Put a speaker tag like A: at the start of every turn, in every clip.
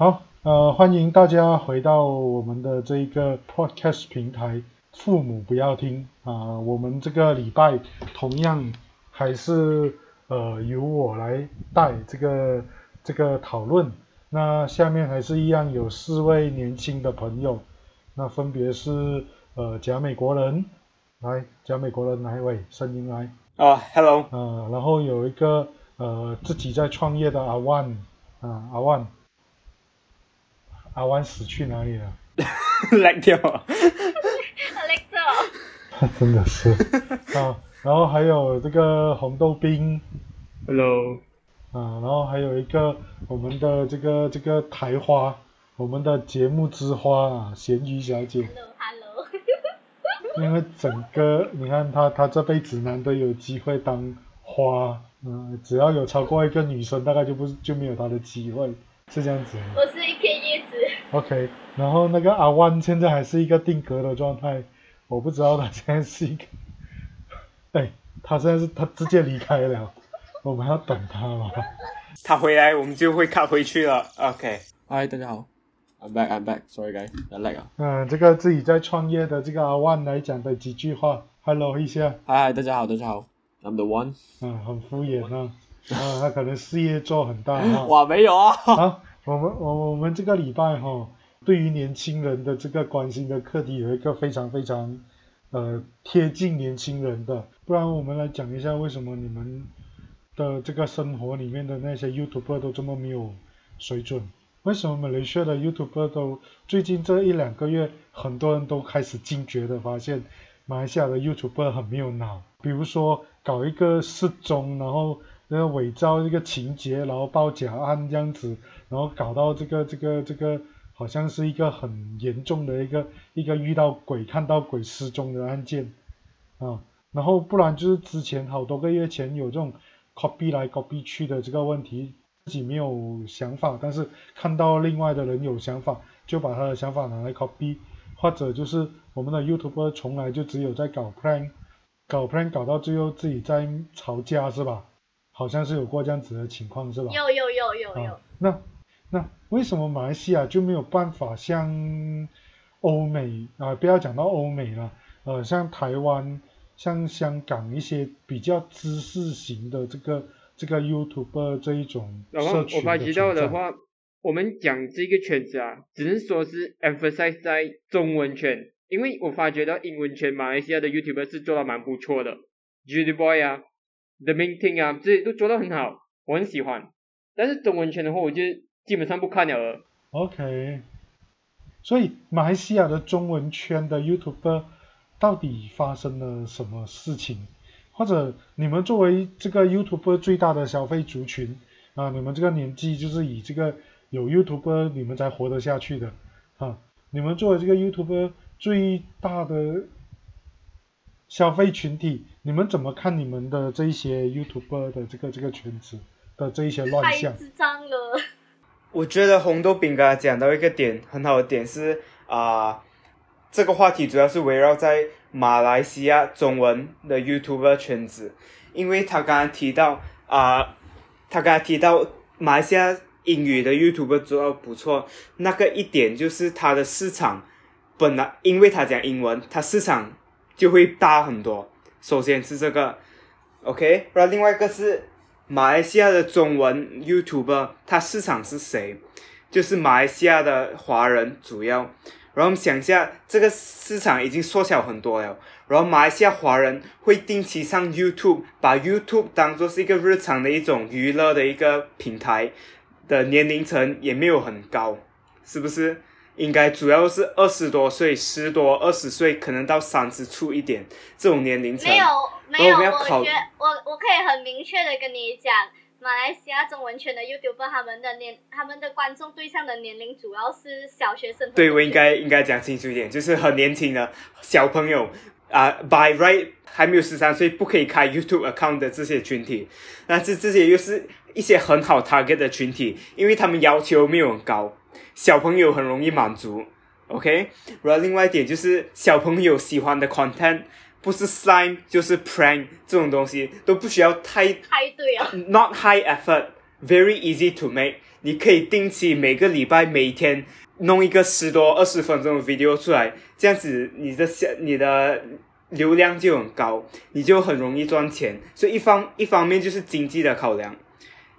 A: 好，呃，欢迎大家回到我们的这一个 podcast 平台。父母不要听啊！我们这个礼拜同样还是呃由我来带这个这个讨论。那下面还是一样有四位年轻的朋友，那分别是呃假美国人，来假美国人哪一位？声音来。
B: 啊，Hello。
A: 呃，然后有一个呃自己在创业的阿万啊，阿万，阿弯死去哪里了？
B: 来掉。
A: 真的是啊，然后还有这个红豆冰
B: ，Hello，
A: 啊，然后还有一个我们的这个这个台花，我们的节目之花啊，咸鱼小姐
C: ，Hello，Hello，
A: 因为整个你看他，他这辈子难得有机会当花，嗯，只要有超过一个女生，大概就不就没有她的机会，是这样子。
C: 我是一片叶子。
A: OK，然后那个阿万现在还是一个定格的状态。我不知道他现在是一个，哎，他现在是他直接离开了，我们要等他吗？
B: 他回来我们就会卡回去了。OK，
D: 嗨，大家好，I'm back，I'm back，Sorry guys，I lag 啊。
A: 嗯，这个自己在创业的这个阿万来讲的几句话，Hello 一下。
D: 嗨，大家好，大家好，I'm the one。
A: 嗯，很敷衍啊，啊，他可能事业做很大啊。
D: 哇，没有啊。
A: 好，我们我我们这个礼拜哈。对于年轻人的这个关心的课题，有一个非常非常，呃，贴近年轻人的。不然我们来讲一下，为什么你们的这个生活里面的那些 YouTuber 都这么没有水准？为什么马来西亚的 YouTuber 都最近这一两个月，很多人都开始惊觉的发现，马来西亚的 YouTuber 很没有脑。比如说搞一个失踪，然后呃伪造一个情节，然后报假案这样子，然后搞到这个这个这个。好像是一个很严重的一个一个遇到鬼看到鬼失踪的案件啊，然后不然就是之前好多个月前有这种 copy 来 copy 去的这个问题，自己没有想法，但是看到另外的人有想法，就把他的想法拿来 copy，或者就是我们的 YouTube 从来就只有在搞 plan，搞 plan 搞到最后自己在吵架是吧？好像是有过这样子的情况是吧？
C: 有有有有有。
A: 那。那为什么马来西亚就没有办法像欧美啊？不要讲到欧美了，呃，像台湾、像香港一些比较知识型的这个这个 YouTube 这一种社群
B: 我发觉到的话，我们讲这个圈子啊，只能说是 emphasize 在中文圈，因为我发觉到英文圈马来西亚的 YouTuber 是做的蛮不错的，Judy Boy 啊，The Main Thing 啊，这些都做的很好，我很喜欢。但是中文圈的话，我就基本上不看了。
A: OK，所以马来西亚的中文圈的 YouTuber 到底发生了什么事情？或者你们作为这个 YouTuber 最大的消费族群啊，你们这个年纪就是以这个有 YouTuber 你们才活得下去的啊。你们作为这个 YouTuber 最大的消费群体，你们怎么看你们的这一些 YouTuber 的这个这个圈子的这一些乱象？太
C: 智障了。
B: 我觉得红豆饼刚才讲到一个点，很好的点是啊，这个话题主要是围绕在马来西亚中文的 YouTuber 圈子，因为他刚才提到啊，他刚才提到马来西亚英语的 YouTuber 做的不错，那个一点就是它的市场本来，因为他讲英文，它市场就会大很多。首先是这个，OK，然后另外一个是。马来西亚的中文 YouTube，它市场是谁？就是马来西亚的华人主要。然后我们想一下，这个市场已经缩小很多了。然后马来西亚华人会定期上 YouTube，把 YouTube 当做是一个日常的一种娱乐的一个平台的年龄层也没有很高，是不是？应该主要是二十多岁、十多、二十岁，可能到三十出一点这种年龄层。
C: 没有，没有，我觉我我可以很明确的跟你讲，马来西亚中文圈的 YouTube 他们的年他们的观众对象的年龄主要是小学生。
B: 对，我应该应该讲清楚一点，就是很年轻的小朋友啊，by right 还没有十三岁不可以开 YouTube account 的这些群体，那这这些又是一些很好 target 的群体，因为他们要求没有很高。小朋友很容易满足，OK。然后另外一点就是小朋友喜欢的 content 不是 slime 就是 prank 这种东西都不需要太
C: 太对啊。
B: Not high effort, very easy to make。你可以定期每个礼拜每天弄一个十多二十分钟的 video 出来，这样子你的下你的流量就很高，你就很容易赚钱。所以一方一方面就是经济的考量，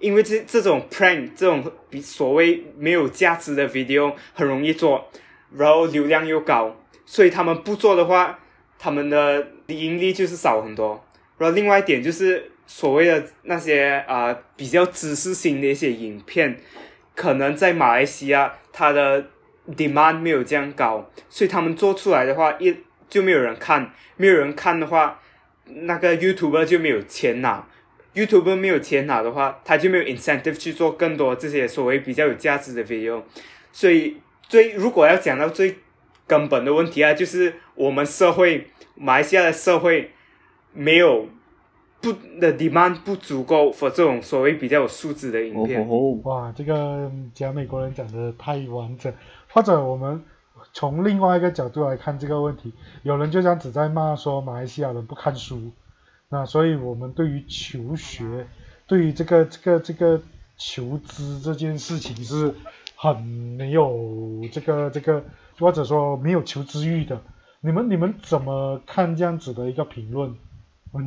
B: 因为这这种 prank 这种比所谓没有价值的 video 很容易做，然后流量又高，所以他们不做的话，他们的盈利就是少很多。然后另外一点就是所谓的那些啊、比较知识性的一些影片，可能在马来西亚它的 demand 没有这样高，所以他们做出来的话一就没有人看，没有人看的话，那个 YouTuber 就没有钱拿。YouTuber 没有钱拿的话，他就没有 incentive 去做更多这些所谓比较有价值的 video。所以最如果要讲到最根本的问题啊，就是我们社会马来西亚的社会没有不的 demand 不足够 for 这种所谓比较有素质的影
D: 哦
B: 片。
A: 哇，这个讲美国人讲的太完整，或者我们从另外一个角度来看这个问题，有人就这样子在骂说马来西亚人不看书，那所以我们对于求学，对于这个这个这个求知这件事情是很没有这个这个，或者说没有求知欲的。你们你们怎么看这样子的一个评论？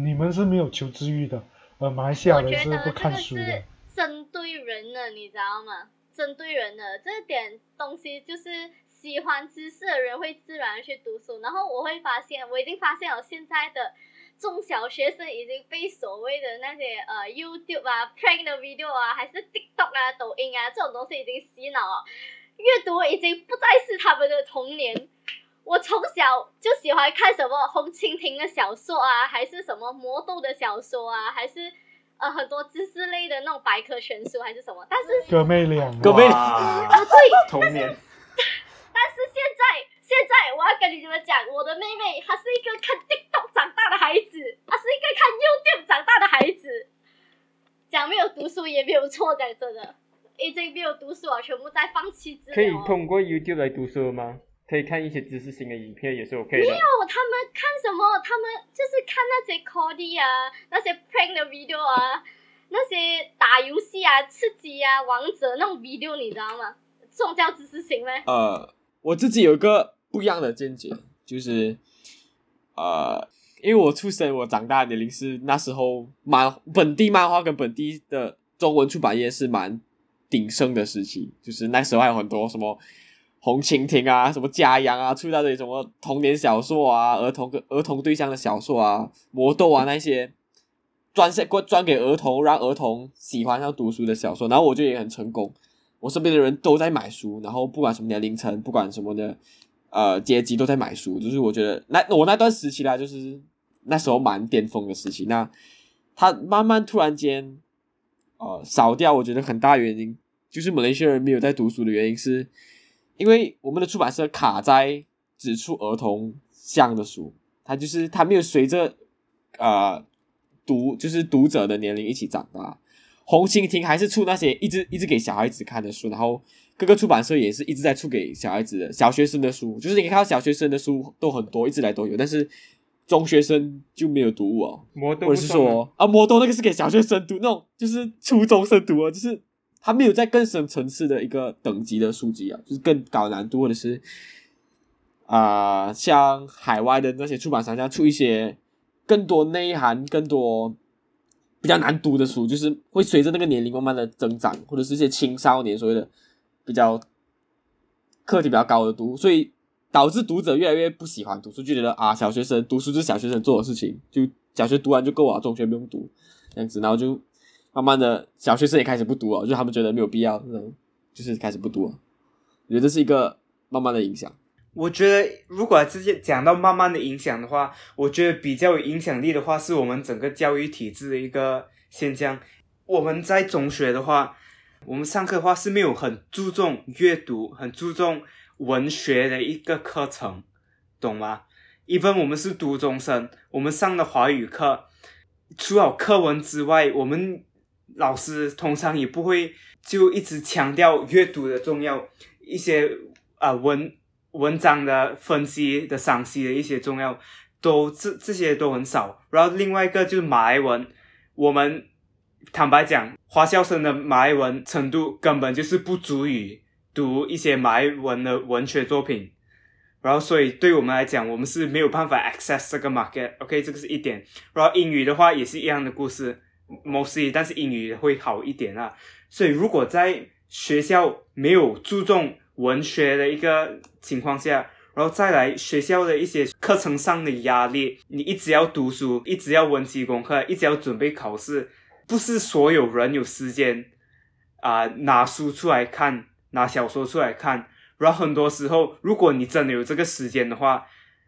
A: 你们是没有求知欲的，呃，马来西亚人是不看书的。
C: 针对人的，你知道吗？针对人的这点东西，就是喜欢知识的人会自然去读书。然后我会发现，我已经发现了现在的中小学生已经被所谓的那些呃 YouTube 啊、prank 的 video 啊，还是 TikTok 啊、抖音啊这种东西已经洗脑了，阅读已经不再是他们的童年。我从小就喜欢看什么红蜻蜓的小说啊，还是什么魔豆的小说啊，还是呃很多知识类的那种百科全书还是什么。但是
A: 哥妹俩啊，
D: 哥妹
B: 哇
C: 啊，对，
B: 童年。
C: 但是现在现在我要跟你们讲，我的妹妹她是一个看 TikTok 长大的孩子，她是一个看 YouTube 长大的孩子。讲没有读书也没有错，讲真的，已经没有读书了，全部在放弃治疗。
E: 可以通过 YouTube 来读书吗？可以看一些知识型的影片也是 OK 的。
C: 没有，他们看什么？他们就是看那些 Cody 啊，那些 prank 的 video 啊，那些打游戏啊、吃鸡啊、王者那种 video，你知道吗？这种叫知识型咩？
D: 呃，我自己有一个不一样的见解，就是呃，因为我出生我长大的年龄是那时候漫本地漫画跟本地的中文出版业是蛮鼎盛的时期，就是那时候还有很多什么红蜻蜓啊、什么家养啊，出一大堆什么童年小说啊、儿童跟儿童对象的小说啊、魔豆啊那些。专线专给儿童，让儿童喜欢上读书的小说，然后我就也很成功。我身边的人都在买书，然后不管什么年龄层，不管什么的呃阶级都在买书，就是我觉得那我那段时期啦，就是那时候蛮巅峰的时期。那他慢慢突然间呃少掉，我觉得很大原因就是马来西亚人没有在读书的原因，是因为我们的出版社卡在只出儿童向的书，他就是他没有随着呃读就是读者的年龄一起长大。红蜻蜓还是出那些一直一直给小孩子看的书，然后各个出版社也是一直在出给小孩子的小学生的书，就是你看到小学生的书都很多，一直来都有，但是中学生就没有读物哦，
E: 魔豆
D: 或者是说啊，魔豆那个是给小学生读，那种就是初中生读啊，就是他没有在更深层次的一个等级的书籍啊，就是更高难度，或者是啊、像海外的那些出版商家出一些更多内涵、更多比较难读的书，就是会随着那个年龄慢慢的增长，或者是一些青少年所谓的比较课题比较高的读，所以导致读者越来越不喜欢读书，就觉得啊，小学生读书就是小学生做的事情，就小学读完就够了，中学不用读这样子，然后就慢慢的小学生也开始不读了，就他们觉得没有必要，那种就是开始不读了。我觉得这是一个慢慢的影响。
B: 我觉得，如果直接讲到慢慢的影响的话，我觉得比较有影响力的话，是我们整个教育体制的一个现象。我们在中学的话，我们上课的话是没有很注重阅读、很注重文学的一个课程，懂吗？even 我们是读中生，我们上的华语课，除了课文之外，我们老师通常也不会就一直强调阅读的重要，一些啊、文文章的分析的赏析的一些重要，都这这些都很少。然后另外一个就是马来文，我们坦白讲，华校生的马来文程度根本就是不足以读一些马来文的文学作品。然后，所以对我们来讲，我们是没有办法 access 这个 market。OK，这个是一点。然后英语的话也是一样的故事，mostly，但是英语会好一点啊。所以如果在学校没有注重文学的一个情况下，然后再来学校的一些课程上的压力，你一直要读书，一直要温习功课，一直要准备考试，不是所有人有时间啊、拿书出来看，拿小说出来看。然后很多时候，如果你真的有这个时间的话，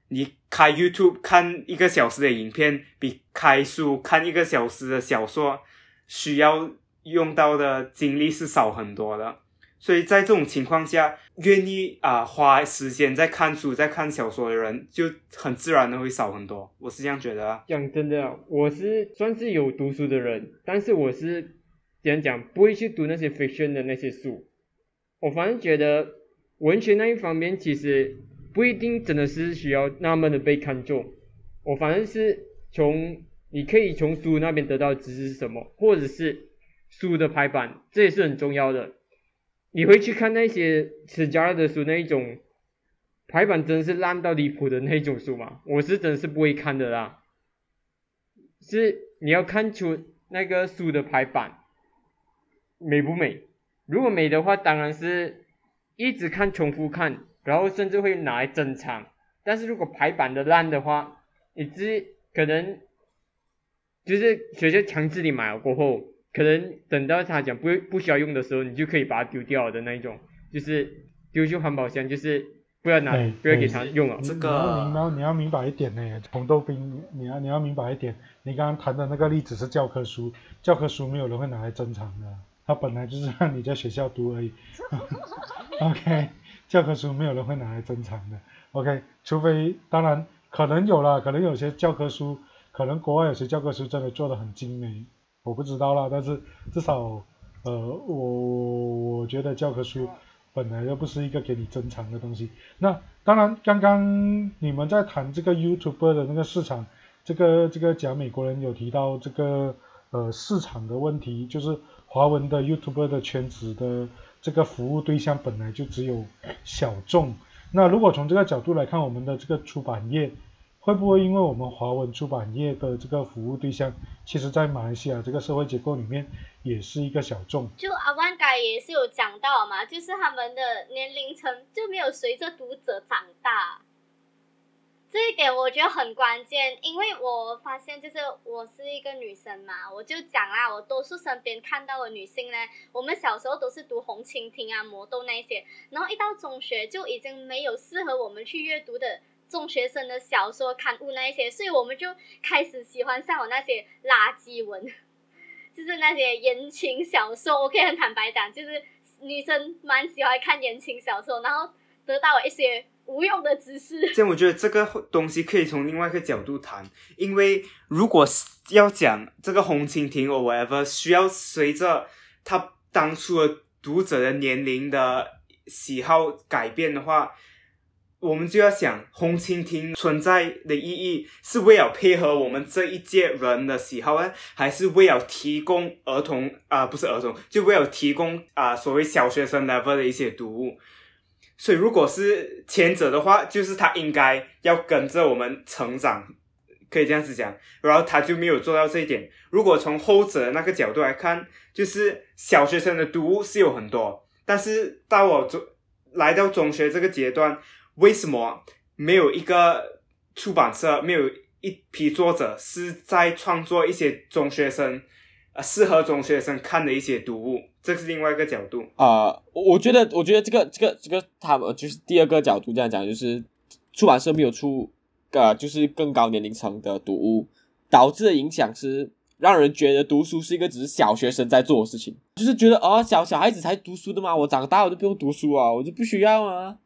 B: 你开 YouTube 看一个小时的影片，比开书看一个小时的小说需要用到的精力是少很多的。所以在这种情况下，愿意啊、花时间在看书、在看小说的人，就很自然的会少很多。我是这样觉得啊。
E: 讲真的，我是算是有读书的人，但是我是怎样讲，不会去读那些 fiction 的那些书。我反正觉得文学那一方面其实不一定真的是需要那么的被看重。我反正是从你可以从书那边得到知识是什么，或者是书的排版，这也是很重要的。你会去看那些史加勒的书那一种排版真是烂到离谱的那种书吗？我是真是不会看的啦。是你要看出那个书的排版美不美。如果美的话，当然是一直看、重复看，然后甚至会拿来珍藏。但是如果排版的烂的话，你只可能就是学校强制你买了过后，可能等到他讲不不需要用的时候，你就可以把它丢掉的那一种，就是丢去环保箱，就是不要拿，
A: 对
E: 不要给他用了。
B: 这
A: 你要明
B: 个
A: 白，你要明白一点呢，红豆冰，你要你要明白一点，你刚刚谈的那个例子是教科书，教科书没有人会拿来珍藏的，它本来就是让你在学校读而已。OK，教科书没有人会拿来珍藏的。OK，除非当然可能有啦，可能有些教科书，可能国外有些教科书真的做的很精美，我不知道啦，但是至少呃，我我觉得教科书本来就不是一个给你珍藏的东西。那当然，刚刚你们在谈这个 YouTuber 的那个市场，这个这个讲美国人有提到这个呃市场的问题，就是华文的 YouTuber 的圈子的这个服务对象本来就只有小众。那如果从这个角度来看，我们的这个出版业会不会因为我们华文出版业的这个服务对象，其实在马来西亚这个社会结构里面也是一个小众？
C: 就阿万该也是有讲到嘛，就是他们的年龄层就没有随着读者长大，这一点我觉得很关键，因为我发现就是我是一个女生嘛，我就讲啦，我多数身边看到的女性呢，我们小时候都是读红蜻蜓啊、魔豆那一些，然后一到中学就已经没有适合我们去阅读的中学生的小说刊物那一些，所以我们就开始喜欢上我那些垃圾文。就是那些言情小说，我可以很坦白讲，就是女生蛮喜欢看言情小说，然后得到了一些无用的知识。
B: 这样我觉得这个东西可以从另外一个角度谈，因为如果要讲这个红蜻蜓 or whatever，需要随着他当初的读者的年龄的喜好改变的话，我们就要想红蜻蜓存在的意义是为了配合我们这一届人的喜好呢，还是为了提供儿童啊、不是儿童，就为了提供啊、所谓小学生 level 的一些读物。所以，如果是前者的话，就是他应该要跟着我们成长，可以这样子讲。然后他就没有做到这一点。如果从后者的那个角度来看，就是小学生的读物是有很多，但是到我中来到中学这个阶段，为什么没有一个出版社，没有一批作者是在创作一些中学生呃适合中学生看的一些读物？这是另外一个角度。
D: 啊、我我觉得，我觉得这个这个这个，他们就是第二个角度这样讲，就是出版社没有出呃，就是更高年龄层的读物，导致的影响是让人觉得读书是一个只是小学生在做的事情，就是觉得哦，小小孩子才读书的嘛，我长大我就不用读书啊，我就不需要啊，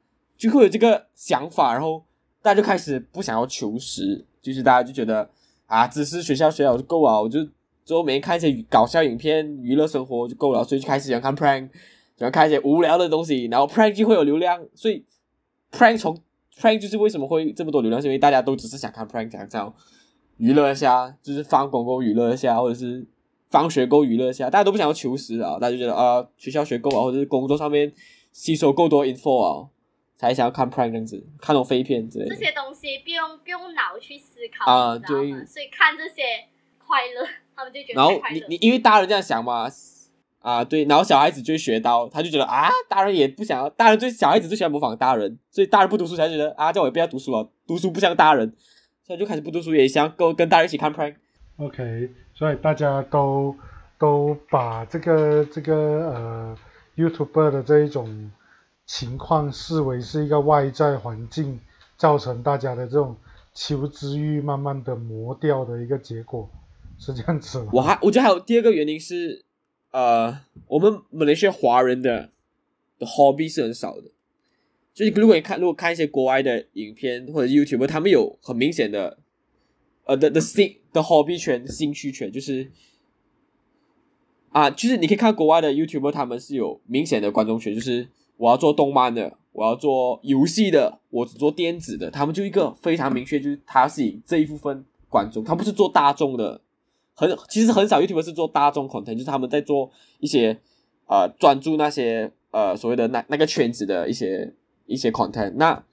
D: 就会有这个想法，然后大家就开始不想要求实，就是大家就觉得啊，只是学校学好就够了，我就之后每天看一些搞笑影片、娱乐生活就够了，所以就开始喜欢看 prank，喜欢看一些无聊的东西，然后 prank 就会有流量，所以 prank 从 prank 就是为什么会这么多流量，是因为大家都只是想看 prank，想这样娱乐一下，就是放广告娱乐一下，或者是放学够娱乐一下，大家都不想要求实啊，大家就觉得啊、学校学够啊，或者是工作上面吸收够多 info 啊，才想要看 Prime 这样子，看那种飞片之类的。
C: 这些东西不用不用脑去思考，
D: 啊
C: 你知道吗
D: 对
C: 所以看这些快乐，他们就觉得
D: 然后
C: 太快乐。
D: 你你因为大人这样想嘛，啊对，然后小孩子就会学到，他就觉得啊，大人也不想要，大人最小孩子最喜欢模仿大人，所以大人不读书才觉得啊，叫我也不要读书了，读书不像大人，所以就开始不读书，也想跟跟大人一起看 Prime。
A: OK，所以大家都都把这个这个呃 YouTuber 的这一种情况视为是一个外在环境造成大家的这种求知欲慢慢的磨掉的一个结果，是这样子？
D: 我还我觉得还有第二个原因是，呃，我们马来西亚华人的的 hobby 是很少的，就是如果你看如果看一些国外的影片或者 YouTube，他们有很明显的呃的的兴的 hobby 圈兴趣圈，就是啊，就是你可以看国外的 YouTuber，他们是有明显的观众群，就是我要做动漫的，我要做游戏的，我只做电子的，他们就一个非常明确，就是他是以这一部分观众，他不是做大众的，很其实很少 YouTuber 是做大众 content，就是他们在做一些呃专注那些呃所谓的那那个圈子的一些一些 content。那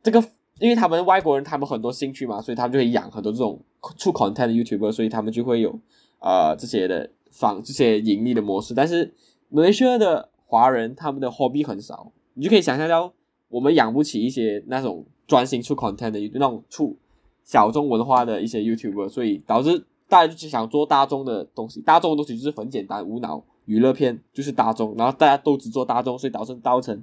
D: 这个因为他们外国人他们很多兴趣嘛，所以他们就会养很多这种出 content 的 YouTuber，所以他们就会有呃这些的仿这些盈利的模式。但是马来西亚的华人他们的 hobby 很少，你就可以想象到我们养不起一些那种专心出 content 的那种出小众文化的一些 YouTuber，所以导致大家就只想做大众的东西。大众的东西就是很简单无脑娱乐片，就是大众，然后大家都只做大众，所以导致造成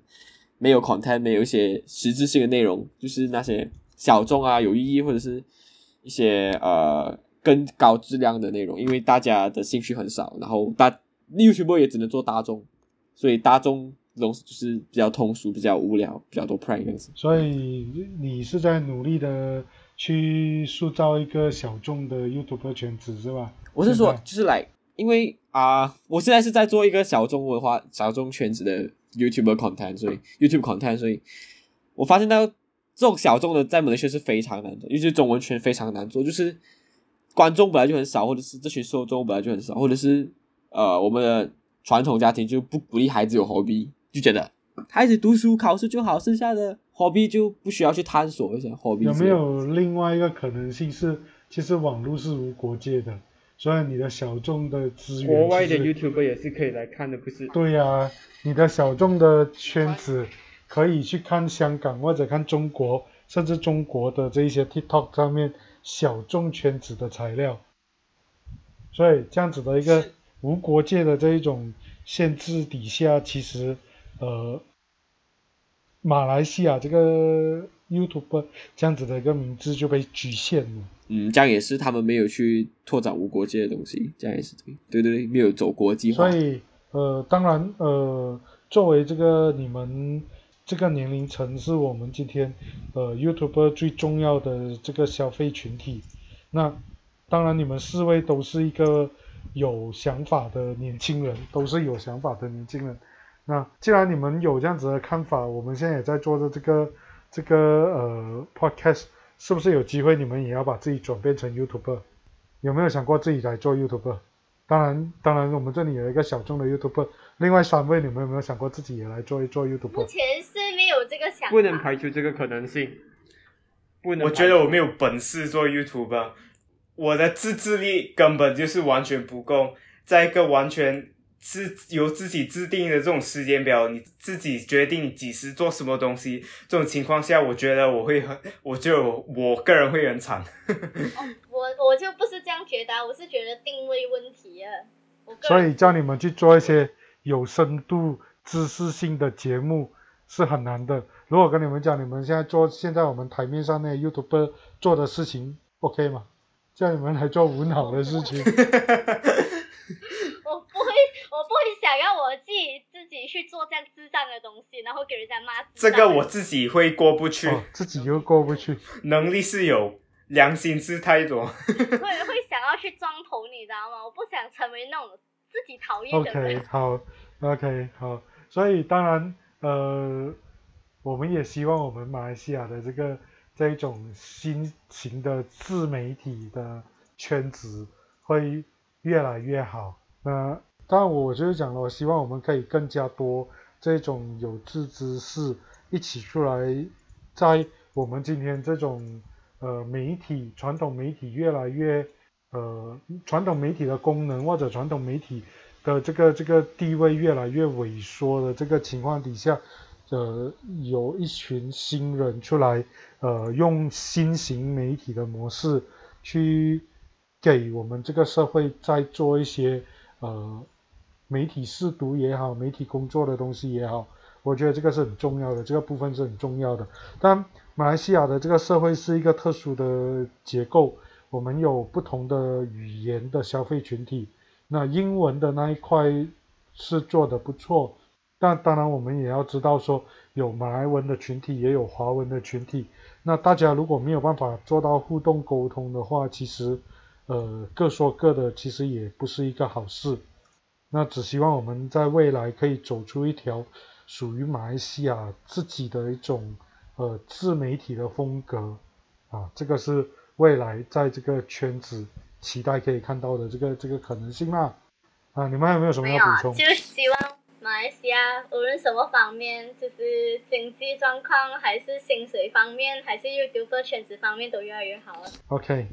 D: 没有 content，没有一些实质性的内容，就是那些小众啊有意义或者是一些呃更高质量的内容，因为大家的兴趣很少，然后大 YouTuber 也只能做大众，所以大众这种就是比较通俗、比较无聊、比较多 prank 这样子。
A: 所以你是在努力的去塑造一个小众的 YouTuber 圈子是吧？
D: 我是说，就是来，因为啊、我现在是在做一个小众文化、小众圈子的 YouTuber content，所以 YouTube content，所以我发现到这种小众的在马来西亚是非常难的，尤其是中文圈非常难做，就是观众本来就很少，或者是这群受众本来就很少，或者是呃我们的传统家庭就不鼓励孩子有 hobby，就觉得孩子读书考试就好，剩下的 hobby 就不需要去探索一下 hobby
A: 有没有另外一个可能性是，其实网络是无国界的，所以你的小众的资源，
E: 国外的 YouTuber 也是可以来看的，不是？
A: 对呀、你的小众的圈子可以去看香港或者看中国，甚至中国的这一些 TikTok 上面小众圈子的材料。所以这样子的一个无国界的这一种限制底下，其实呃，马来西亚这个 YouTube 这样子的一个名字就被局限了。
D: 嗯，这样也是他们没有去拓展无国界的东西，这样也是对，对对对，没有走国际化
A: 所。以呃，当然呃，作为这个你们这个年龄层是我们今天呃 YouTuber 最重要的这个消费群体。那当然你们四位都是一个有想法的年轻人，都是有想法的年轻人。那既然你们有这样子的看法，我们现在也在做的这个这个呃 podcast，是不是有机会你们也要把自己转变成 YouTuber？有没有想过自己来做 YouTuber？当然，当然，我们这里有一个小众的 YouTuber，另外三位你们有没有想过自己也来做一做 YouTuber？
C: 前是没有这个想法，
E: 不能排除这个可能性。不能
B: 我，觉得我没有本事做 YouTube，我的自制力根本就是完全不够，在一个完全自由自己制定的这种时间表，你自己决定你几时做什么东西，这种情况下，我觉得我会很，我就我我个人会很惨。
C: 我我就不是这样觉得啊，我是觉得定位问题啊。
A: 所以叫你们去做一些有深度、知识性的节目是很难的。如果跟你们讲，你们现在做现在我们台面上那 YouTuber 做的事情，OK 吗？叫你们来做无脑的事情，
C: 我不会，我不会想要我自己自己去做这样智障的东西，然后给人家骂。
B: 这个我自己会过不去，
A: 哦，自己又过不去。
B: 能力是有，良心是太多。
C: 会会想要去装头，你知道吗？我不想成为那种自己讨厌的
A: OK，
C: 人。
A: 好，OK，好。所以当然，呃，我们也希望我们马来西亚的这个这种新型的自媒体的圈子会越来越好。那当然，我就是讲了，我希望我们可以更加多这种有志之士一起出来，在我们今天这种呃媒体传统媒体越来越呃传统媒体的功能或者传统媒体的这个这个地位越来越萎缩的这个情况底下，呃，有一群新人出来，呃，用新型媒体的模式去给我们这个社会再做一些呃媒体试读也好，媒体工作的东西也好，我觉得这个是很重要的，这个部分是很重要的。但马来西亚的这个社会是一个特殊的结构，我们有不同的语言的消费群体，那英文的那一块是做的不错。但当然，我们也要知道说，有马来文的群体，也有华文的群体。那大家如果没有办法做到互动沟通的话，其实，呃，各说各的，其实也不是一个好事。那只希望我们在未来可以走出一条属于马来西亚自己的一种呃自媒体的风格啊，这个是未来在这个圈子期待可以看到的这个这个可能性啦。啊，你们还有没有什么，要补充？
C: 就希望马来西亚无论什么方面，就是经济状况，还是薪水方面，还是 YouTube 圈子方面，都越来越好了。
A: OK，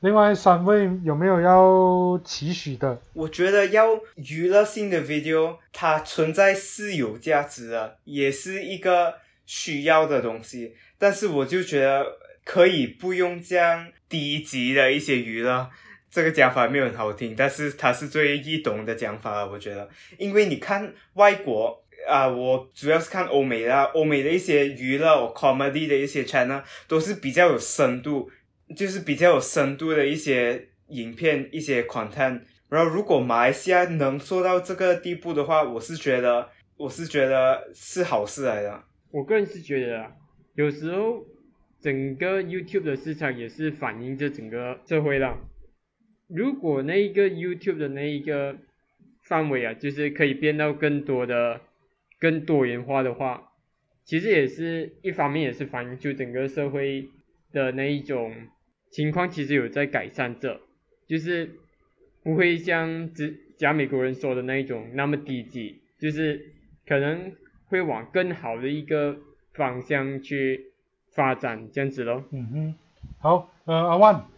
A: 另外三位有没有要期许的？
B: 我觉得要娱乐性的 video，它存在是有价值的，也是一个需要的东西。但是我就觉得可以不用这样低级的一些娱乐。这个讲法没有很好听，但是它是最易懂的讲法了，我觉得。因为你看外国啊、我主要是看欧美的啊，欧美的一些娱乐 comedy 的一些 channel 都是比较有深度，就是比较有深度的一些影片、一些 content。然后，如果马来西亚能做到这个地步的话，我是觉得，我是觉得是好事来的。
E: 我个人是觉得，有时候整个 YouTube 的市场也是反映着整个社会啦。如果那一个 YouTube 的那一个范围啊，就是可以变到更多的、更多元化的话，其实也是一方面也是反映出整个社会的那一种情况，其实有在改善着，就是不会像只假美国人说的那一种那么低级，就是可能会往更好的一个方向去发展，这样子咯。
A: 嗯哼，好，呃，阿万。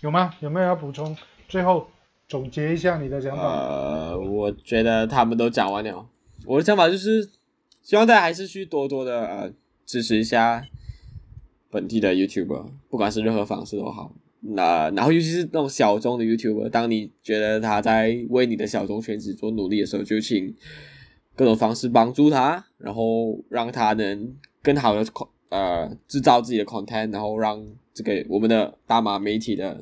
A: 有吗？有没有要补充？最后总结一下你的想法。
D: 呃，我觉得他们都讲完了。我的想法就是，希望大家还是去多多的呃支持一下本地的 YouTuber，不管是任何方式都好。那然后尤其是那种小众的 YouTuber，当你觉得他在为你的小众圈子做努力的时候，就请各种方式帮助他，然后让他能更好的呃制造自己的 content，然后让这个我们的大马媒体的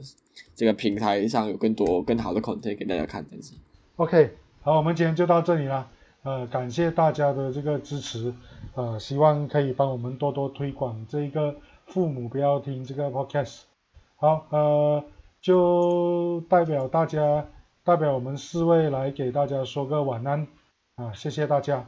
D: 这个平台上有更多更好的 content 给大家看，这样子。
A: OK，好，我们今天就到这里了。呃，感谢大家的这个支持，呃，希望可以帮我们多多推广这一个父母不要听这个 podcast。好，呃，就代表大家，代表我们四位来给大家说个晚安啊，谢谢大家。